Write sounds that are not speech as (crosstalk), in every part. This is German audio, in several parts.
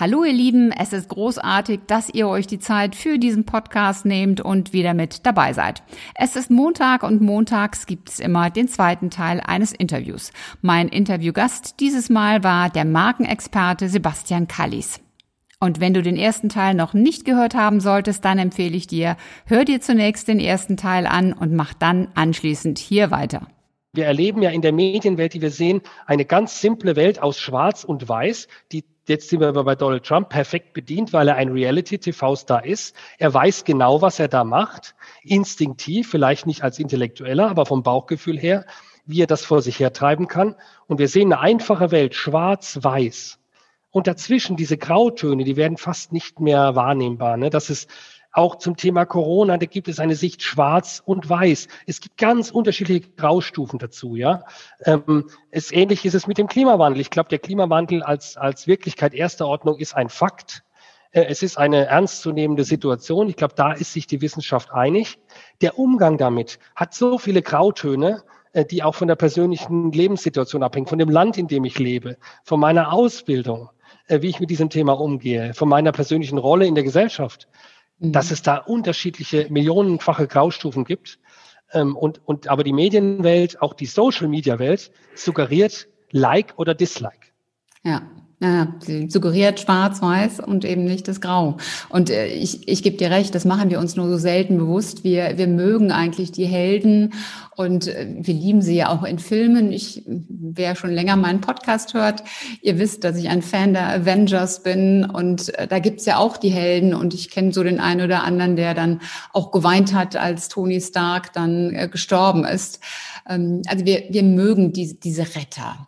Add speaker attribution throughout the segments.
Speaker 1: Hallo ihr Lieben, es ist großartig, dass ihr euch die Zeit für diesen Podcast nehmt und wieder mit dabei seid. Es ist Montag und montags gibt es immer den zweiten Teil eines Interviews. Mein Interviewgast dieses Mal war der Markenexperte Sebastian Kallis. Und wenn du den ersten Teil noch nicht gehört haben solltest, dann empfehle ich dir, hör dir zunächst den ersten Teil an und mach dann anschließend hier weiter.
Speaker 2: Wir erleben ja in der Medienwelt, die wir sehen, eine ganz simple Welt aus Schwarz und Weiß, die jetzt sind wir aber bei Donald Trump perfekt bedient, weil er ein Reality-TV-Star ist. Er weiß genau, was er da macht, instinktiv, vielleicht nicht als Intellektueller, aber vom Bauchgefühl her, wie er das vor sich hertreiben kann. Und wir sehen eine einfache Welt, schwarz-weiß. Und dazwischen diese Grautöne, die werden fast nicht mehr wahrnehmbar. Ne? Das ist auch zum Thema Corona, da gibt es eine Sicht schwarz und weiß. Es gibt ganz unterschiedliche Graustufen dazu, ja. Ähm, es, ähnlich ist es mit dem Klimawandel. Ich glaube, der Klimawandel als, als Wirklichkeit erster Ordnung ist ein Fakt. Äh, es ist eine ernstzunehmende Situation. Ich glaube, da ist sich die Wissenschaft einig. Der Umgang damit hat so viele Grautöne, äh, die auch von der persönlichen Lebenssituation abhängen, von dem Land, in dem ich lebe, von meiner Ausbildung, äh, wie ich mit diesem Thema umgehe, von meiner persönlichen Rolle in der Gesellschaft dass mhm. es da unterschiedliche millionenfache Graustufen gibt. Ähm, und, und aber die Medienwelt, auch die Social Media Welt, suggeriert Like oder Dislike.
Speaker 1: Ja. Ja, sie suggeriert schwarz-weiß und eben nicht das Grau. Und äh, ich, ich gebe dir recht, das machen wir uns nur so selten bewusst. Wir, wir mögen eigentlich die Helden und äh, wir lieben sie ja auch in Filmen. Ich, wer schon länger meinen Podcast hört, ihr wisst, dass ich ein Fan der Avengers bin und äh, da gibt's ja auch die Helden und ich kenne so den einen oder anderen, der dann auch geweint hat, als Tony Stark dann äh, gestorben ist. Ähm, also wir, wir mögen die, diese Retter.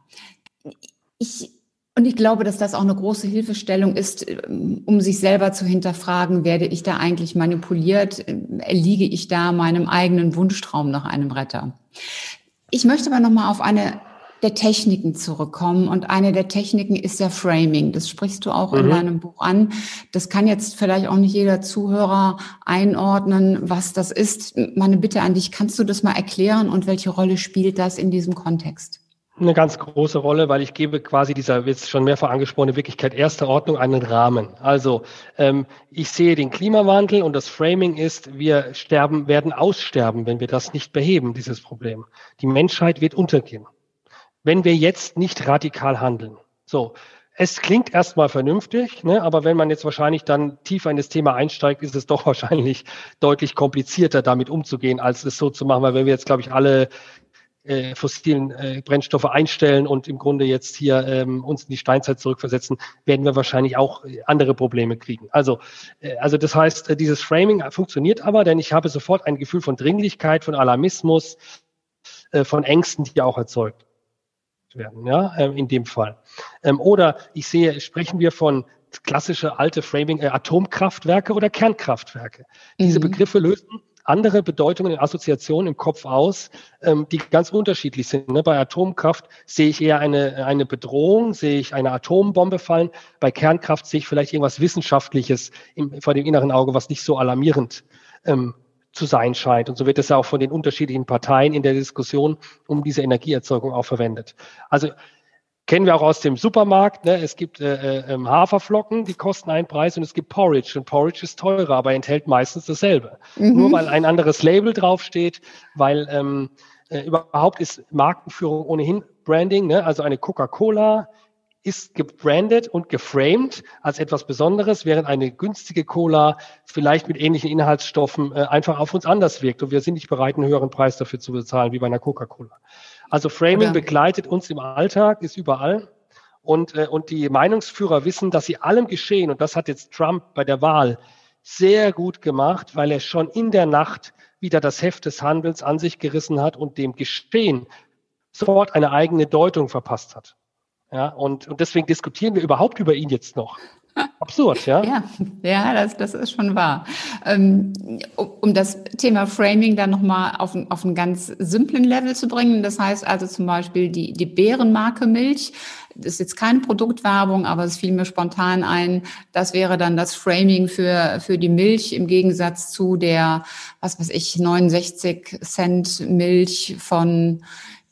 Speaker 1: Ich und ich glaube, dass das auch eine große Hilfestellung ist, ähm, um sich selber zu hinterfragen, werde ich da eigentlich manipuliert? Erliege ich da meinem eigenen Wunschtraum nach einem Retter? Ich möchte aber nochmal auf eine der Techniken zurückkommen. Und eine der Techniken ist der Framing. Das sprichst du auch mhm. in deinem Buch an. Das kann jetzt vielleicht auch nicht jeder Zuhörer einordnen, was das ist. Meine Bitte an dich, kannst du das mal erklären und welche Rolle spielt das in diesem Kontext?
Speaker 2: Eine ganz große Rolle, weil ich gebe quasi dieser jetzt schon mehrfach angesprochene Wirklichkeit erster Ordnung einen Rahmen. Also ähm, ich sehe den Klimawandel und das Framing ist, wir sterben, werden aussterben, wenn wir das nicht beheben, dieses Problem. Die Menschheit wird untergehen, wenn wir jetzt nicht radikal handeln. So, es klingt erstmal vernünftig, ne, aber wenn man jetzt wahrscheinlich dann tiefer in das Thema einsteigt, ist es doch (laughs) wahrscheinlich deutlich komplizierter, damit umzugehen, als es so zu machen, weil wenn wir jetzt, glaube ich, alle äh, fossilen äh, Brennstoffe einstellen und im Grunde jetzt hier ähm, uns in die Steinzeit zurückversetzen, werden wir wahrscheinlich auch äh, andere Probleme kriegen. Also, äh, also das heißt, äh, dieses Framing funktioniert aber, denn ich habe sofort ein Gefühl von Dringlichkeit, von Alarmismus, äh, von Ängsten, die auch erzeugt werden, ja, äh, in dem Fall. Ähm, oder ich sehe, sprechen wir von klassische alte Framing, äh, Atomkraftwerke oder Kernkraftwerke. Diese mhm. Begriffe lösen andere Bedeutungen Assoziationen im Kopf aus, ähm, die ganz unterschiedlich sind. Ne? Bei Atomkraft sehe ich eher eine, eine Bedrohung, sehe ich eine Atombombe fallen. Bei Kernkraft sehe ich vielleicht irgendwas Wissenschaftliches im, vor dem inneren Auge, was nicht so alarmierend ähm, zu sein scheint. Und so wird es ja auch von den unterschiedlichen Parteien in der Diskussion um diese Energieerzeugung auch verwendet. Also Kennen wir auch aus dem Supermarkt. Ne? Es gibt äh, äh, ähm, Haferflocken, die kosten einen Preis und es gibt Porridge. Und Porridge ist teurer, aber enthält meistens dasselbe. Mhm. Nur weil ein anderes Label draufsteht, weil ähm, äh, überhaupt ist Markenführung ohnehin Branding. Ne? Also eine Coca-Cola ist gebrandet und geframed als etwas Besonderes, während eine günstige Cola vielleicht mit ähnlichen Inhaltsstoffen äh, einfach auf uns anders wirkt. Und wir sind nicht bereit, einen höheren Preis dafür zu bezahlen, wie bei einer Coca-Cola. Also Framing Oder? begleitet uns im Alltag, ist überall. Und, äh, und die Meinungsführer wissen, dass sie allem geschehen, und das hat jetzt Trump bei der Wahl sehr gut gemacht, weil er schon in der Nacht wieder das Heft des Handels an sich gerissen hat und dem Geschehen sofort eine eigene Deutung verpasst hat. Ja, und, und deswegen diskutieren wir überhaupt über ihn jetzt noch. Absurd, ja?
Speaker 1: Ja, ja das, das ist schon wahr. Ähm, um das Thema Framing dann nochmal auf, auf einen ganz simplen Level zu bringen, das heißt also zum Beispiel die, die Bärenmarke Milch, das ist jetzt keine Produktwerbung, aber es fiel mir spontan ein, das wäre dann das Framing für, für die Milch im Gegensatz zu der, was weiß ich, 69 Cent Milch von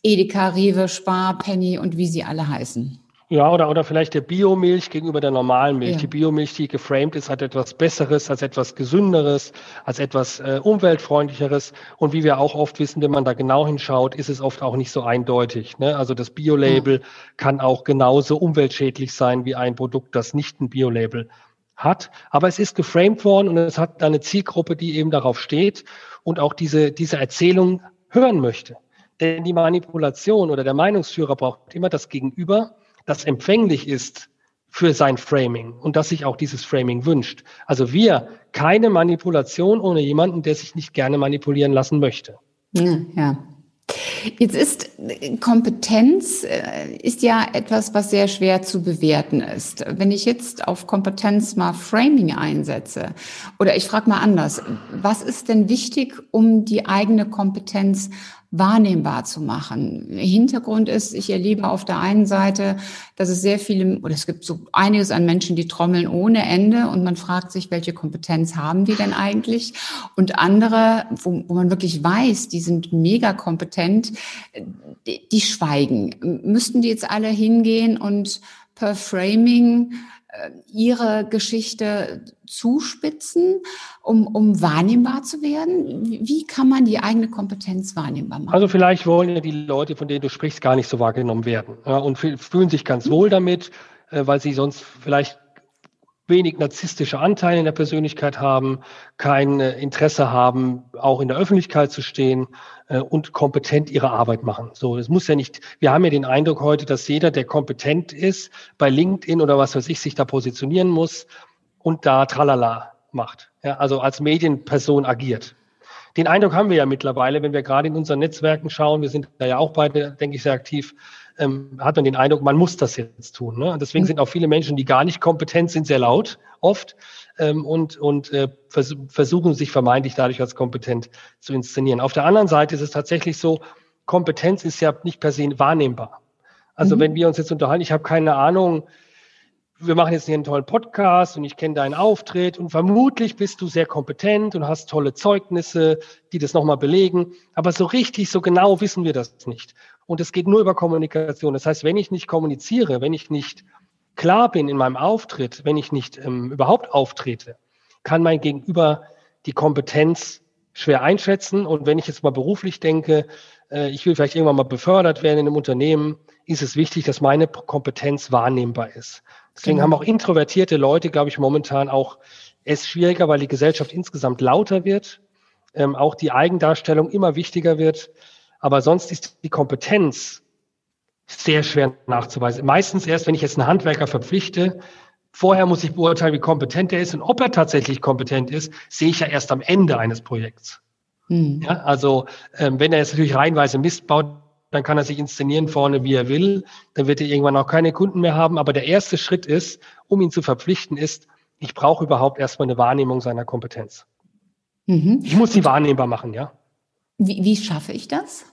Speaker 1: Edeka, Rewe, Spar, Penny und wie sie alle heißen.
Speaker 2: Ja, oder, oder vielleicht der Biomilch gegenüber der normalen Milch. Ja. Die Biomilch, die geframed ist, hat etwas Besseres, als etwas Gesünderes, als etwas äh, Umweltfreundlicheres. Und wie wir auch oft wissen, wenn man da genau hinschaut, ist es oft auch nicht so eindeutig. Ne? Also das Biolabel ja. kann auch genauso umweltschädlich sein wie ein Produkt, das nicht ein Biolabel hat. Aber es ist geframed worden und es hat eine Zielgruppe, die eben darauf steht und auch diese, diese Erzählung hören möchte. Denn die Manipulation oder der Meinungsführer braucht immer das Gegenüber, das empfänglich ist für sein Framing und dass sich auch dieses Framing wünscht. Also wir, keine Manipulation ohne jemanden, der sich nicht gerne manipulieren lassen möchte.
Speaker 1: Ja. Jetzt ist Kompetenz äh, ist ja etwas, was sehr schwer zu bewerten ist. Wenn ich jetzt auf Kompetenz mal Framing einsetze oder ich frage mal anders, was ist denn wichtig, um die eigene Kompetenz wahrnehmbar zu machen. Hintergrund ist, ich erlebe auf der einen Seite, dass es sehr viele, oder es gibt so einiges an Menschen, die trommeln ohne Ende und man fragt sich, welche Kompetenz haben die denn eigentlich? Und andere, wo, wo man wirklich weiß, die sind mega kompetent, die, die schweigen. Müssten die jetzt alle hingehen und per Framing ihre Geschichte zuspitzen, um, um wahrnehmbar zu werden? Wie kann man die eigene Kompetenz wahrnehmbar machen?
Speaker 2: Also vielleicht wollen ja die Leute, von denen du sprichst, gar nicht so wahrgenommen werden ja, und fühlen sich ganz wohl damit, äh, weil sie sonst vielleicht wenig narzisstische Anteile in der Persönlichkeit haben, kein äh, Interesse haben, auch in der Öffentlichkeit zu stehen äh, und kompetent ihre Arbeit machen. So, es muss ja nicht, wir haben ja den Eindruck heute, dass jeder, der kompetent ist, bei LinkedIn oder was weiß ich, sich da positionieren muss und da tralala macht. Ja, also als Medienperson agiert. Den Eindruck haben wir ja mittlerweile, wenn wir gerade in unseren Netzwerken schauen, wir sind da ja auch beide, denke ich, sehr aktiv, ähm, hat man den Eindruck, man muss das jetzt tun. Ne? Und deswegen mhm. sind auch viele Menschen, die gar nicht kompetent sind, sehr laut, oft, ähm, und, und äh, vers versuchen sich vermeintlich dadurch als kompetent zu inszenieren. Auf der anderen Seite ist es tatsächlich so, Kompetenz ist ja nicht per se wahrnehmbar. Also mhm. wenn wir uns jetzt unterhalten, ich habe keine Ahnung, wir machen jetzt hier einen tollen Podcast und ich kenne deinen Auftritt und vermutlich bist du sehr kompetent und hast tolle Zeugnisse, die das nochmal belegen. Aber so richtig, so genau wissen wir das nicht. Und es geht nur über Kommunikation. Das heißt, wenn ich nicht kommuniziere, wenn ich nicht klar bin in meinem Auftritt, wenn ich nicht ähm, überhaupt auftrete, kann mein Gegenüber die Kompetenz schwer einschätzen. Und wenn ich jetzt mal beruflich denke, äh, ich will vielleicht irgendwann mal befördert werden in einem Unternehmen, ist es wichtig, dass meine Kompetenz wahrnehmbar ist. Deswegen genau. haben auch introvertierte Leute, glaube ich, momentan auch es schwieriger, weil die Gesellschaft insgesamt lauter wird, ähm, auch die Eigendarstellung immer wichtiger wird. Aber sonst ist die Kompetenz sehr schwer nachzuweisen. Meistens erst, wenn ich jetzt einen Handwerker verpflichte, vorher muss ich beurteilen, wie kompetent er ist und ob er tatsächlich kompetent ist, sehe ich ja erst am Ende eines Projekts. Hm. Ja, also ähm, wenn er jetzt natürlich reihenweise Mist baut, dann kann er sich inszenieren vorne, wie er will. Dann wird er irgendwann auch keine Kunden mehr haben. Aber der erste Schritt ist, um ihn zu verpflichten, ist, ich brauche überhaupt erstmal eine Wahrnehmung seiner Kompetenz. Mhm. Ich muss sie wahrnehmbar machen, ja.
Speaker 1: Wie, wie schaffe ich das?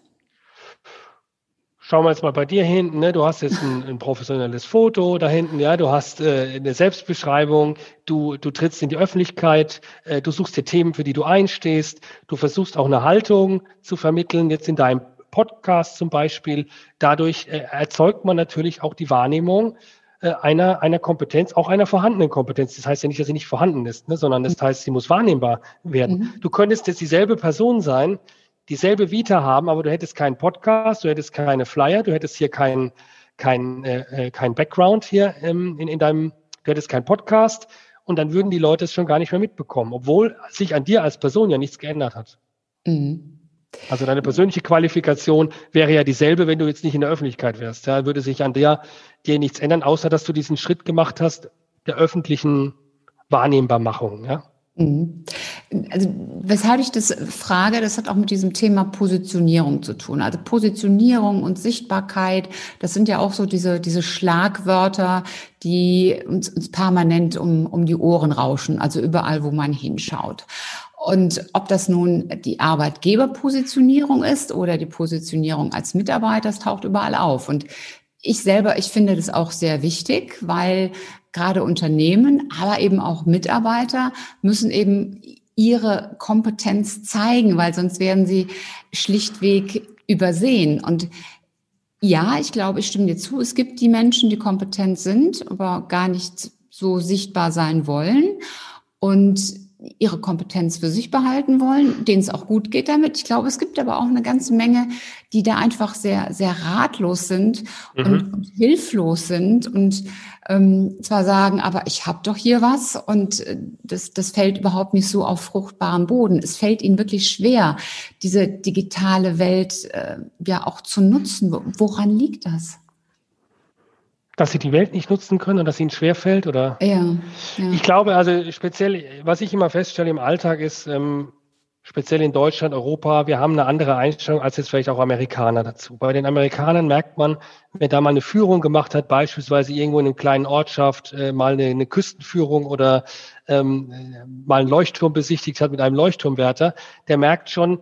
Speaker 2: Schauen wir jetzt mal bei dir hinten, ne? du hast jetzt ein, ein professionelles Foto da hinten, ja, du hast äh, eine Selbstbeschreibung, du, du trittst in die Öffentlichkeit, äh, du suchst dir Themen, für die du einstehst, du versuchst auch eine Haltung zu vermitteln, jetzt in deinem Podcast zum Beispiel. Dadurch äh, erzeugt man natürlich auch die Wahrnehmung äh, einer, einer Kompetenz, auch einer vorhandenen Kompetenz. Das heißt ja nicht, dass sie nicht vorhanden ist, ne, sondern das heißt, sie muss wahrnehmbar werden. Mhm. Du könntest jetzt dieselbe Person sein, dieselbe Vita haben, aber du hättest keinen Podcast, du hättest keine Flyer, du hättest hier keinen kein, äh, äh, kein Background hier ähm, in, in deinem, du hättest keinen Podcast und dann würden die Leute es schon gar nicht mehr mitbekommen, obwohl sich an dir als Person ja nichts geändert hat. Mhm. Also deine persönliche Qualifikation wäre ja dieselbe, wenn du jetzt nicht in der Öffentlichkeit wärst. Ja, würde sich an der dir nichts ändern, außer dass du diesen Schritt gemacht hast der öffentlichen Wahrnehmbarmachung. Ja.
Speaker 1: Mhm. Also weshalb ich das frage, das hat auch mit diesem Thema Positionierung zu tun. Also Positionierung und Sichtbarkeit, das sind ja auch so diese, diese Schlagwörter, die uns, uns permanent um, um die Ohren rauschen, also überall, wo man hinschaut. Und ob das nun die Arbeitgeberpositionierung ist oder die Positionierung als Mitarbeiter, das taucht überall auf. Und ich selber, ich finde das auch sehr wichtig, weil gerade Unternehmen, aber eben auch Mitarbeiter müssen eben ihre Kompetenz zeigen, weil sonst werden sie schlichtweg übersehen. Und ja, ich glaube, ich stimme dir zu. Es gibt die Menschen, die kompetent sind, aber gar nicht so sichtbar sein wollen. Und ihre Kompetenz für sich behalten wollen, denen es auch gut geht damit. Ich glaube, es gibt aber auch eine ganze Menge, die da einfach sehr, sehr ratlos sind mhm. und, und, hilflos sind und ähm, zwar sagen, aber ich habe doch hier was und äh, das, das fällt überhaupt nicht so auf fruchtbaren Boden. Es fällt ihnen wirklich schwer, diese digitale Welt äh, ja auch zu nutzen. Woran liegt das?
Speaker 2: Dass sie die Welt nicht nutzen können und dass ihnen schwerfällt? Oder? Ja, ja. Ich glaube, also speziell, was ich immer feststelle im Alltag ist, ähm, speziell in Deutschland, Europa, wir haben eine andere Einstellung als jetzt vielleicht auch Amerikaner dazu. Bei den Amerikanern merkt man, wenn da mal eine Führung gemacht hat, beispielsweise irgendwo in einer kleinen Ortschaft, äh, mal eine, eine, Küstenführung oder ähm, mal einen Leuchtturm besichtigt hat mit einem Leuchtturmwärter, der merkt schon,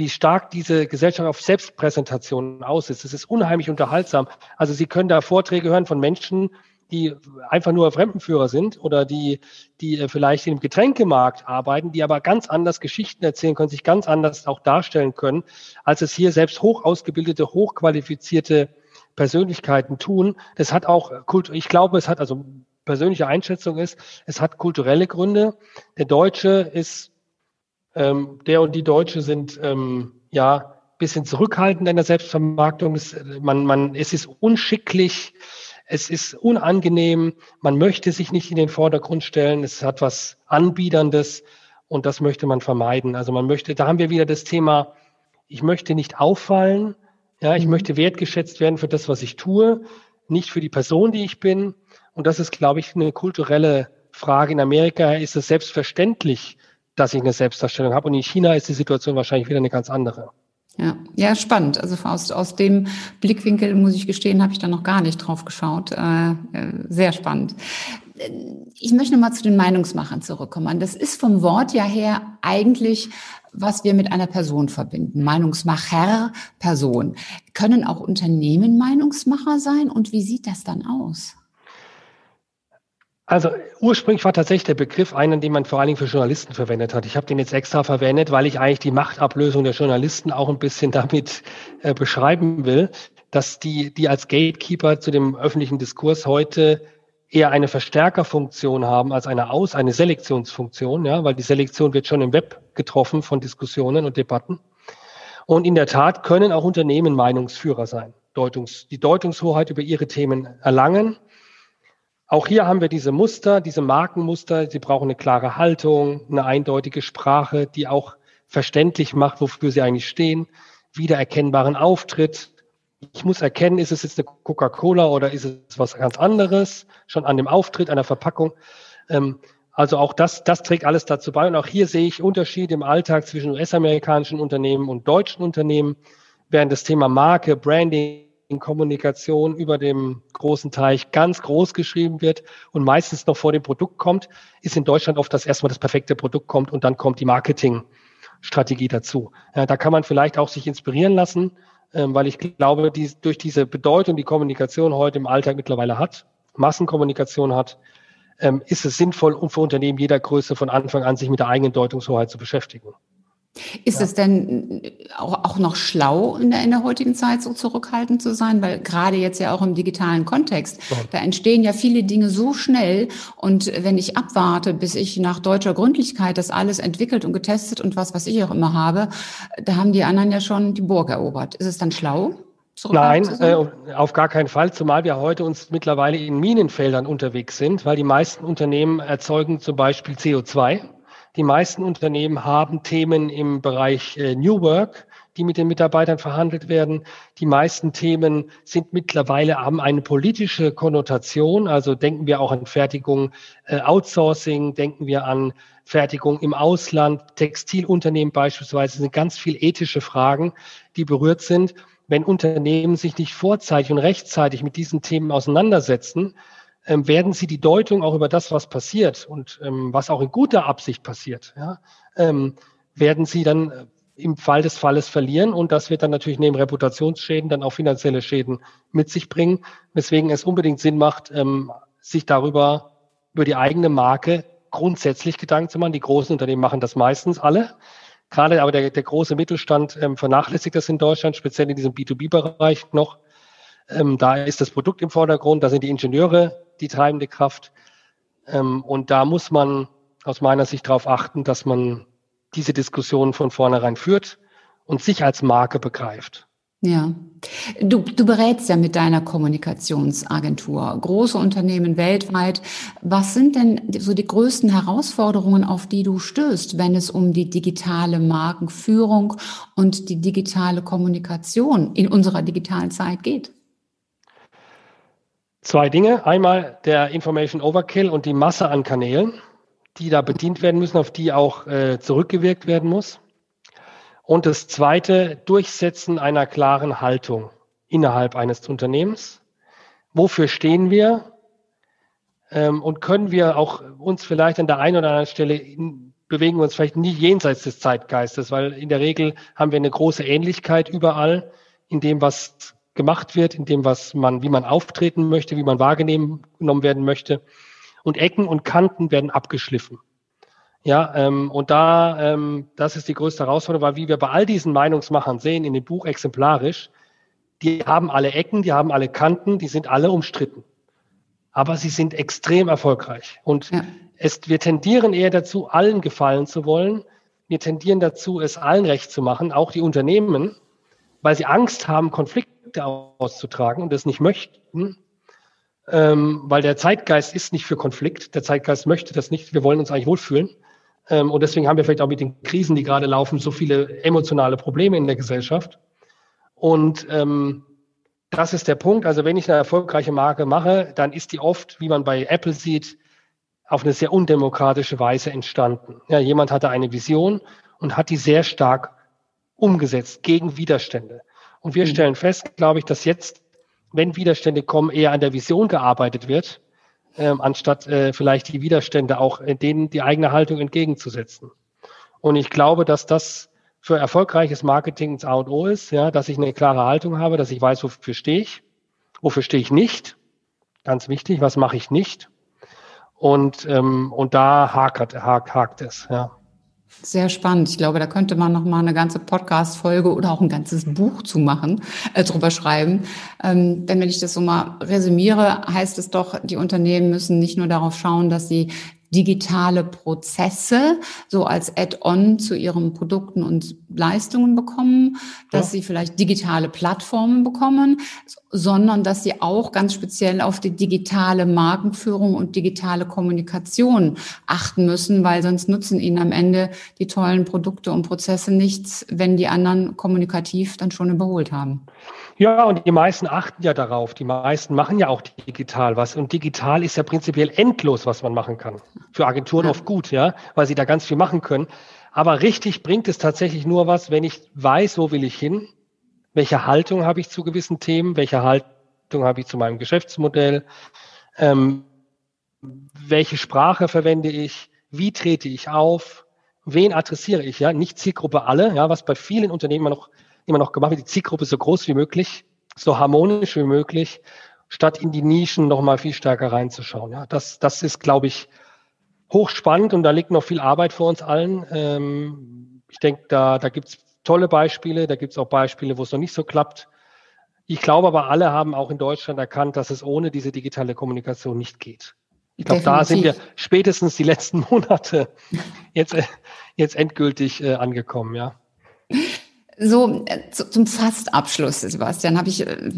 Speaker 2: wie stark diese Gesellschaft auf Selbstpräsentation aus ist. Es ist unheimlich unterhaltsam. Also Sie können da Vorträge hören von Menschen, die einfach nur Fremdenführer sind oder die, die äh, vielleicht im Getränkemarkt arbeiten, die aber ganz anders Geschichten erzählen können, sich ganz anders auch darstellen können, als es hier selbst hoch ausgebildete, hochqualifizierte Persönlichkeiten tun. Das hat auch Kult, ich glaube, es hat also persönliche Einschätzung ist, es hat kulturelle Gründe. Der Deutsche ist ähm, der und die Deutsche sind ähm, ja bisschen zurückhaltend in der Selbstvermarktung. Es, man, man, es ist unschicklich, es ist unangenehm, man möchte sich nicht in den Vordergrund stellen, es hat was Anbiederndes und das möchte man vermeiden. Also man möchte, da haben wir wieder das Thema, ich möchte nicht auffallen, ja, ich mhm. möchte wertgeschätzt werden für das, was ich tue, nicht für die Person, die ich bin. Und das ist, glaube ich, eine kulturelle Frage. In Amerika ist es selbstverständlich, dass ich eine Selbstdarstellung habe. Und in China ist die Situation wahrscheinlich wieder eine ganz andere.
Speaker 1: Ja, ja, spannend. Also aus, aus dem Blickwinkel, muss ich gestehen, habe ich da noch gar nicht drauf geschaut. Äh, äh sehr spannend. Ich möchte nochmal zu den Meinungsmachern zurückkommen. Das ist vom Wort ja her eigentlich, was wir mit einer Person verbinden. Meinungsmacher, Person. Können auch Unternehmen Meinungsmacher sein? Und wie sieht das dann aus?
Speaker 2: Also ursprünglich war tatsächlich der Begriff einen, den man vor allen Dingen für Journalisten verwendet hat. Ich habe den jetzt extra verwendet, weil ich eigentlich die Machtablösung der Journalisten auch ein bisschen (laughs) damit äh, beschreiben will, dass die, die als Gatekeeper zu dem öffentlichen Diskurs heute eher eine Verstärkerfunktion haben als eine Aus, eine Selektionsfunktion, ja, weil die Selektion wird schon im Web getroffen von Diskussionen und Debatten. Und in der Tat können auch Unternehmen Meinungsführer sein, Deutungs, die Deutungshoheit über ihre Themen erlangen auch hier haben wir diese Muster, diese Markenmuster. Sie brauchen eine klare Haltung, eine eindeutige Sprache, die auch verständlich macht, wofür sie eigentlich stehen, wiedererkennbaren Auftritt. Ich muss erkennen, ist es jetzt eine Coca-Cola oder ist es was ganz anderes, schon an dem Auftritt, an der Verpackung. Ähm, also auch das, das trägt alles dazu bei. Und auch hier sehe ich Unterschiede im Alltag zwischen US-amerikanischen Unternehmen und deutschen Unternehmen, während das Thema Marke, Branding, in Kommunikation über dem großen Teich ganz groß geschrieben wird und meistens noch vor dem Produkt kommt, ist in Deutschland oft, dass erstmal das perfekte Produkt kommt und dann kommt die Marketingstrategie dazu. Ja, da kann man vielleicht auch sich inspirieren lassen, ähm, weil ich glaube, die, durch diese Bedeutung, die Kommunikation heute im Alltag mittlerweile hat, Massenkommunikation hat, ähm, ist es sinnvoll, um für Unternehmen jeder Größe von Anfang an sich mit der eigenen Deutungshoheit zu beschäftigen.
Speaker 1: Ist ja. es denn auch, auch noch schlau in der, in der heutigen Zeit so zurückhaltend zu sein? Weil gerade jetzt ja auch im digitalen Kontext, ja. da entstehen ja viele Dinge so schnell. Und wenn ich abwarte, bis ich nach deutscher Gründlichkeit das alles entwickelt und getestet und was, was ich auch immer habe, da haben die anderen ja schon die Burg erobert. Ist es dann schlau?
Speaker 2: Nein, äh, auf gar keinen Fall, zumal wir heute uns mittlerweile in Minenfeldern unterwegs sind, weil die meisten Unternehmen erzeugen zum Beispiel CO2 die meisten Unternehmen haben Themen im Bereich äh, New Work, die mit den Mitarbeitern verhandelt werden. Die meisten Themen sind mittlerweile haben eine politische Konnotation. Also denken wir auch an Fertigung, äh, Outsourcing, denken wir an Fertigung im Ausland, Textilunternehmen beispielsweise, sind ganz viel ethische Fragen, die berührt sind. Wenn Unternehmen sich nicht vorzeitig und rechtzeitig mit diesen Themen auseinandersetzen, ähm, werden sie die Deutung auch über das, was passiert und ähm, was auch in guter Absicht passiert, ja, ähm, werden sie dann äh, im Fall des Falles verlieren und das wird dann natürlich neben Reputationsschäden dann auch finanzielle Schäden mit sich bringen, weswegen es unbedingt Sinn macht, ähm, sich darüber über die eigene Marke grundsätzlich Gedanken zu machen. Die großen Unternehmen machen das meistens alle. Gerade aber der, der große Mittelstand ähm, vernachlässigt das in Deutschland, speziell in diesem B2B-Bereich noch. Ähm, da ist das Produkt im Vordergrund, da sind die Ingenieure die treibende Kraft. Ähm, und da muss man aus meiner Sicht darauf achten, dass man diese Diskussion von vornherein führt und sich als Marke begreift.
Speaker 1: Ja, du, du berätst ja mit deiner Kommunikationsagentur große Unternehmen weltweit. Was sind denn so die größten Herausforderungen, auf die du stößt, wenn es um die digitale Markenführung und die digitale Kommunikation in unserer digitalen Zeit geht?
Speaker 2: Zwei Dinge. Einmal der Information Overkill und die Masse an Kanälen, die da bedient werden müssen, auf die auch äh, zurückgewirkt werden muss. Und das zweite, Durchsetzen einer klaren Haltung innerhalb eines Unternehmens. Wofür stehen wir? Ähm, und können wir auch uns vielleicht an der einen oder anderen Stelle in, bewegen wir uns vielleicht nie jenseits des Zeitgeistes, weil in der Regel haben wir eine große Ähnlichkeit überall in dem, was gemacht wird, in dem, was man, wie man auftreten möchte, wie man wahrgenommen werden möchte. Und Ecken und Kanten werden abgeschliffen. Ja, ähm, und da, ähm, das ist die größte Herausforderung, weil wie wir bei all diesen Meinungsmachern sehen, in dem Buch exemplarisch, die haben alle Ecken, die haben alle Kanten, die sind alle umstritten. Aber sie sind extrem erfolgreich. Und ja. es, wir tendieren eher dazu, allen gefallen zu wollen. Wir tendieren dazu, es allen recht zu machen, auch die Unternehmen, weil sie Angst haben, Konflikte auszutragen und es nicht möchten, ähm, weil der Zeitgeist ist nicht für Konflikt. Der Zeitgeist möchte das nicht. Wir wollen uns eigentlich wohlfühlen. Ähm, und deswegen haben wir vielleicht auch mit den Krisen, die gerade laufen, so viele emotionale Probleme in der Gesellschaft. Und ähm, das ist der Punkt. Also wenn ich eine erfolgreiche Marke mache, dann ist die oft, wie man bei Apple sieht, auf eine sehr undemokratische Weise entstanden. Ja, jemand hatte eine Vision und hat die sehr stark umgesetzt gegen Widerstände. Und wir stellen fest, glaube ich, dass jetzt, wenn Widerstände kommen, eher an der Vision gearbeitet wird, ähm, anstatt äh, vielleicht die Widerstände auch in denen die eigene Haltung entgegenzusetzen. Und ich glaube, dass das für erfolgreiches Marketing ins A und O ist, ja, dass ich eine klare Haltung habe, dass ich weiß, wofür stehe ich, wofür stehe ich nicht. Ganz wichtig, was mache ich nicht? Und, ähm, und da hakert, hakt, hakt es, ja.
Speaker 1: Sehr spannend. Ich glaube, da könnte man noch mal eine ganze Podcast-Folge oder auch ein ganzes Buch zu machen, äh, drüber schreiben. Ähm, denn wenn ich das so mal resümiere, heißt es doch, die Unternehmen müssen nicht nur darauf schauen, dass sie digitale Prozesse so als Add-on zu ihren Produkten und Leistungen bekommen, dass ja. sie vielleicht digitale Plattformen bekommen, sondern dass sie auch ganz speziell auf die digitale Markenführung und digitale Kommunikation achten müssen, weil sonst nutzen ihnen am Ende die tollen Produkte und Prozesse nichts, wenn die anderen kommunikativ dann schon überholt haben.
Speaker 2: Ja, und die meisten achten ja darauf. Die meisten machen ja auch digital was. Und digital ist ja prinzipiell endlos, was man machen kann. Für Agenturen oft gut, ja, weil sie da ganz viel machen können. Aber richtig bringt es tatsächlich nur was, wenn ich weiß, wo will ich hin, welche Haltung habe ich zu gewissen Themen, welche Haltung habe ich zu meinem Geschäftsmodell, ähm, welche Sprache verwende ich, wie trete ich auf, wen adressiere ich, ja, nicht Zielgruppe alle, ja, was bei vielen Unternehmen noch immer noch gemacht wird, die Zielgruppe so groß wie möglich, so harmonisch wie möglich, statt in die Nischen noch mal viel stärker reinzuschauen. Ja, das, das ist, glaube ich, hochspannend und da liegt noch viel Arbeit vor uns allen. Ähm, ich denke, da, da gibt es tolle Beispiele, da gibt es auch Beispiele, wo es noch nicht so klappt. Ich glaube aber, alle haben auch in Deutschland erkannt, dass es ohne diese digitale Kommunikation nicht geht. Ich glaube, da sind wir spätestens die letzten (laughs) Monate jetzt, jetzt endgültig äh, angekommen, ja. (laughs)
Speaker 1: So äh, zu, zum Fastabschluss, Sebastian, habe ich äh,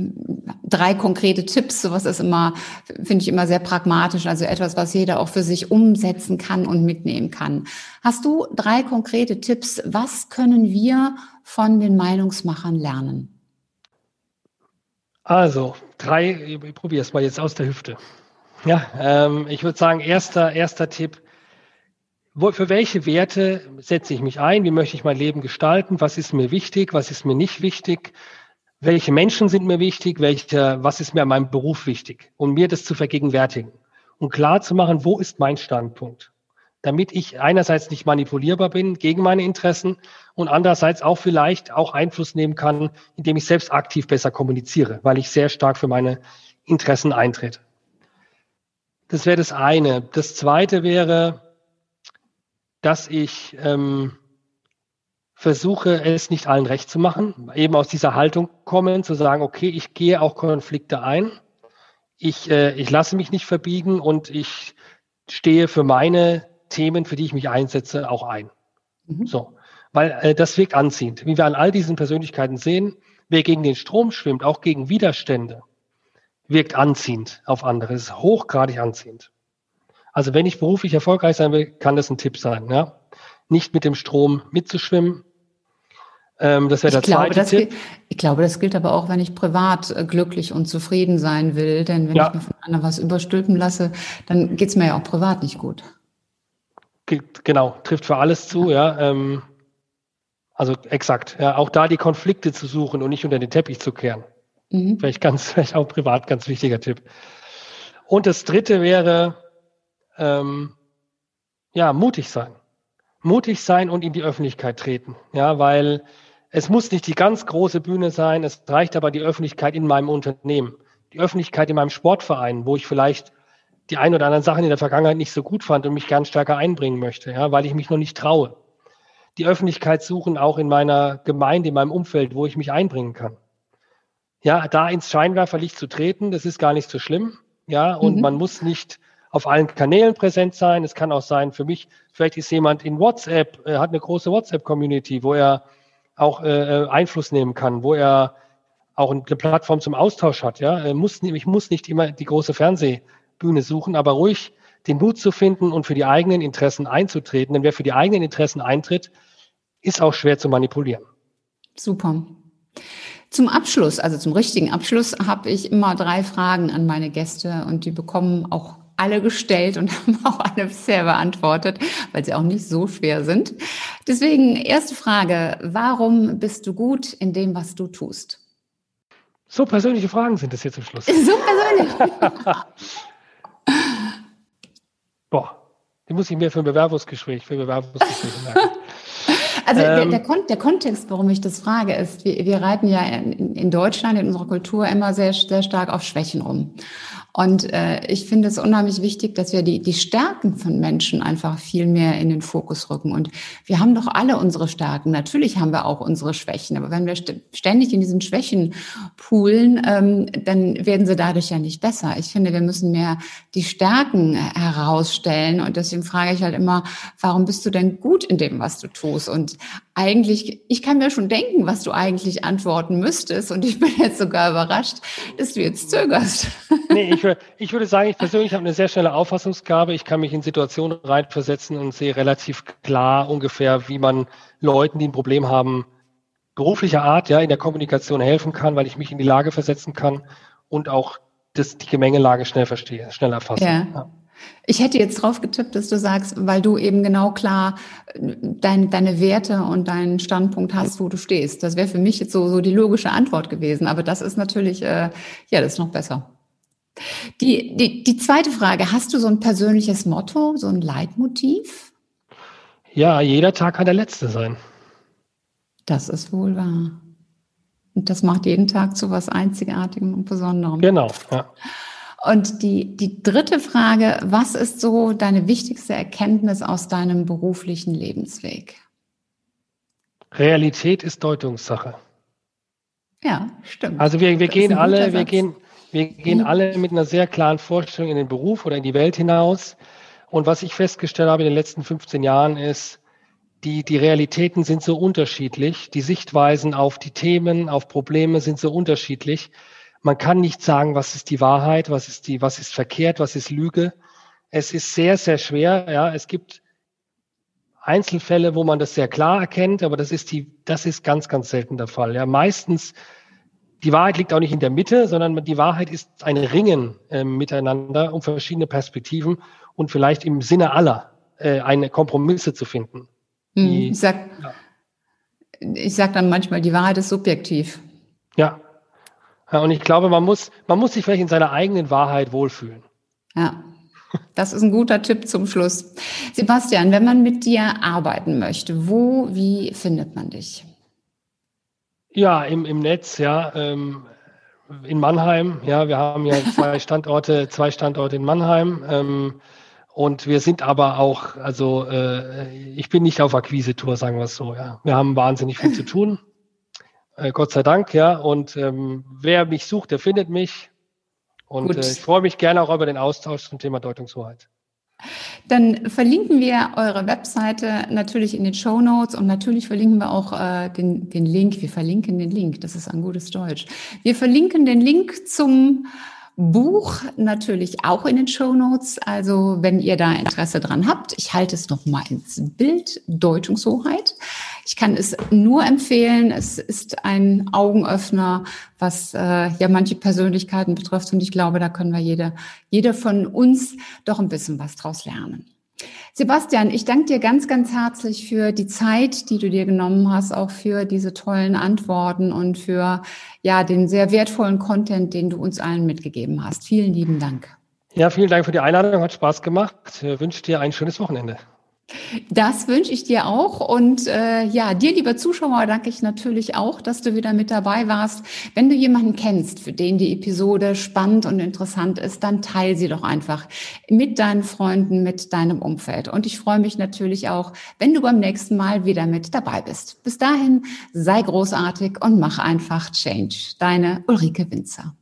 Speaker 1: drei konkrete Tipps. Sowas ist immer, finde ich immer sehr pragmatisch, also etwas, was jeder auch für sich umsetzen kann und mitnehmen kann. Hast du drei konkrete Tipps? Was können wir von den Meinungsmachern lernen?
Speaker 2: Also, drei, ich probiere es mal jetzt aus der Hüfte. Ja, ähm, ich würde sagen, erster, erster Tipp, für welche Werte setze ich mich ein? Wie möchte ich mein Leben gestalten? Was ist mir wichtig? Was ist mir nicht wichtig? Welche Menschen sind mir wichtig? Welche, was ist mir an meinem Beruf wichtig? Und mir das zu vergegenwärtigen und klar zu machen, wo ist mein Standpunkt? Damit ich einerseits nicht manipulierbar bin gegen meine Interessen und andererseits auch vielleicht auch Einfluss nehmen kann, indem ich selbst aktiv besser kommuniziere, weil ich sehr stark für meine Interessen eintrete. Das wäre das eine. Das zweite wäre, dass ich ähm, versuche, es nicht allen recht zu machen, eben aus dieser Haltung kommen, zu sagen, okay, ich gehe auch Konflikte ein, ich, äh, ich lasse mich nicht verbiegen und ich stehe für meine Themen, für die ich mich einsetze, auch ein. Mhm. So, weil äh, das wirkt anziehend. Wie wir an all diesen Persönlichkeiten sehen, wer gegen den Strom schwimmt, auch gegen Widerstände, wirkt anziehend auf andere. Es ist hochgradig anziehend. Also wenn ich beruflich erfolgreich sein will, kann das ein Tipp sein. Ja? Nicht mit dem Strom mitzuschwimmen.
Speaker 1: Ähm, das wäre der glaube, zweite Tipp. Gilt, ich glaube, das gilt aber auch, wenn ich privat äh, glücklich und zufrieden sein will. Denn wenn ja. ich mir von anderen was überstülpen lasse, dann geht es mir ja auch privat nicht gut.
Speaker 2: Genau, trifft für alles zu, ja. ja ähm, also exakt. Ja, auch da die Konflikte zu suchen und nicht unter den Teppich zu kehren. Mhm. Vielleicht ganz, (laughs) vielleicht auch privat ganz wichtiger Tipp. Und das dritte wäre, ähm, ja, mutig sein. Mutig sein und in die Öffentlichkeit treten. Ja, weil es muss nicht die ganz große Bühne sein, es reicht aber die Öffentlichkeit in meinem Unternehmen, die Öffentlichkeit in meinem Sportverein, wo ich vielleicht die ein oder anderen Sachen in der Vergangenheit nicht so gut fand und mich gern stärker einbringen möchte, ja, weil ich mich noch nicht traue. Die Öffentlichkeit suchen auch in meiner Gemeinde, in meinem Umfeld, wo ich mich einbringen kann. Ja, da ins Scheinwerferlicht zu treten, das ist gar nicht so schlimm. Ja, und mhm. man muss nicht auf allen Kanälen präsent sein. Es kann auch sein, für mich, vielleicht ist jemand in WhatsApp, äh, hat eine große WhatsApp-Community, wo er auch äh, äh, Einfluss nehmen kann, wo er auch eine Plattform zum Austausch hat. Ja, er muss, ich muss nicht immer die große Fernsehbühne suchen, aber ruhig den Mut zu finden und für die eigenen Interessen einzutreten. Denn wer für die eigenen Interessen eintritt, ist auch schwer zu manipulieren.
Speaker 1: Super. Zum Abschluss, also zum richtigen Abschluss, habe ich immer drei Fragen an meine Gäste und die bekommen auch alle gestellt und (laughs) haben auch alle bisher beantwortet, weil sie auch nicht so schwer sind. Deswegen erste Frage, warum bist du gut in dem, was du tust?
Speaker 2: So persönliche Fragen sind das jetzt zum Schluss.
Speaker 1: So persönlich. (laughs)
Speaker 2: Boah, die muss ich mir für ein Bewerbungsgespräch, für Bewerbungsgespräche merken. (laughs)
Speaker 1: Also ähm, der, der, Kon der, Kontext, warum ich das frage, ist, wir, wir reiten ja in, in, Deutschland, in unserer Kultur immer sehr, sehr stark auf Schwächen rum. Und äh, ich finde es unheimlich wichtig, dass wir die, die Stärken von Menschen einfach viel mehr in den Fokus rücken. Und wir haben doch alle unsere Stärken. Natürlich haben wir auch unsere Schwächen. Aber wenn wir st ständig in diesen Schwächen poolen, ähm, dann werden sie dadurch ja nicht besser. Ich finde, wir müssen mehr die Stärken herausstellen. Und deswegen frage ich halt immer, warum bist du denn gut in dem, was du tust? Und eigentlich, ich kann mir schon denken, was du eigentlich antworten müsstest. Und ich bin jetzt sogar überrascht, dass du jetzt zögerst.
Speaker 2: Nee, ich, ich würde sagen, ich persönlich habe eine sehr schnelle Auffassungsgabe. Ich kann mich in Situationen reinversetzen und sehe relativ klar ungefähr, wie man Leuten, die ein Problem haben, beruflicher Art, ja, in der Kommunikation helfen kann, weil ich mich in die Lage versetzen kann und auch das, die Gemengelage schnell verstehe, schnell erfasse. Ja. ja.
Speaker 1: Ich hätte jetzt drauf getippt, dass du sagst, weil du eben genau klar dein, deine Werte und deinen Standpunkt hast, wo du stehst. Das wäre für mich jetzt so, so die logische Antwort gewesen. Aber das ist natürlich, äh, ja, das ist noch besser. Die, die, die zweite Frage, hast du so ein persönliches Motto, so ein Leitmotiv?
Speaker 2: Ja, jeder Tag kann der letzte sein.
Speaker 1: Das ist wohl wahr. Und das macht jeden Tag zu was Einzigartigem und Besonderem.
Speaker 2: Genau, ja.
Speaker 1: Und die, die dritte Frage, was ist so deine wichtigste Erkenntnis aus deinem beruflichen Lebensweg?
Speaker 2: Realität ist Deutungssache.
Speaker 1: Ja, stimmt.
Speaker 2: Also wir, wir gehen alle, wir gehen, wir gehen mhm. alle mit einer sehr klaren Vorstellung in den Beruf oder in die Welt hinaus. Und was ich festgestellt habe in den letzten 15 Jahren ist, die, die Realitäten sind so unterschiedlich, die Sichtweisen auf die Themen, auf Probleme sind so unterschiedlich, man kann nicht sagen, was ist die Wahrheit, was ist die, was ist verkehrt, was ist Lüge. Es ist sehr, sehr schwer. Ja, es gibt Einzelfälle, wo man das sehr klar erkennt, aber das ist die, das ist ganz, ganz selten der Fall. Ja, meistens die Wahrheit liegt auch nicht in der Mitte, sondern die Wahrheit ist ein Ringen äh, miteinander um verschiedene Perspektiven und vielleicht im Sinne aller äh, eine Kompromisse zu finden.
Speaker 1: Hm, die, ich sag, ja. ich sag dann manchmal, die Wahrheit ist subjektiv.
Speaker 2: Ja. Ja. Und ich glaube, man muss, man muss sich vielleicht in seiner eigenen Wahrheit wohlfühlen.
Speaker 1: Ja. Das ist ein guter Tipp zum Schluss. Sebastian, wenn man mit dir arbeiten möchte, wo, wie findet man dich?
Speaker 2: Ja, im, im Netz, ja. Ähm, in Mannheim, ja, wir haben ja zwei (laughs) Standorte, zwei Standorte in Mannheim. Ähm, und wir sind aber auch, also äh, ich bin nicht auf Akquise-Tour, sagen wir es so, ja. Wir haben wahnsinnig viel zu tun. Äh, Gott sei Dank, ja. Und ähm, wer mich sucht, der findet mich. Und äh, ich freue mich gerne auch über den Austausch zum Thema Deutungshoheit.
Speaker 1: Dann verlinken wir eure Webseite natürlich in den Show Notes und natürlich verlinken wir auch äh, den, den Link. Wir verlinken den Link, das ist ein gutes Deutsch. Wir verlinken den Link zum Buch natürlich auch in den Show Notes. Also wenn ihr da Interesse dran habt, ich halte es noch mal ins Bild Deutungshoheit. Ich kann es nur empfehlen. Es ist ein Augenöffner, was äh, ja manche Persönlichkeiten betrifft. Und ich glaube, da können wir jede, jeder von uns doch ein bisschen was draus lernen. Sebastian, ich danke dir ganz, ganz herzlich für die Zeit, die du dir genommen hast, auch für diese tollen Antworten und für ja den sehr wertvollen Content, den du uns allen mitgegeben hast. Vielen lieben Dank.
Speaker 2: Ja, vielen Dank für die Einladung, hat Spaß gemacht. Ich wünsche dir ein schönes Wochenende.
Speaker 1: Das wünsche ich dir auch. Und äh, ja, dir, lieber Zuschauer, danke ich natürlich auch, dass du wieder mit dabei warst. Wenn du jemanden kennst, für den die Episode spannend und interessant ist, dann teile sie doch einfach mit deinen Freunden, mit deinem Umfeld. Und ich freue mich natürlich auch, wenn du beim nächsten Mal wieder mit dabei bist. Bis dahin, sei großartig und mach einfach Change. Deine Ulrike Winzer.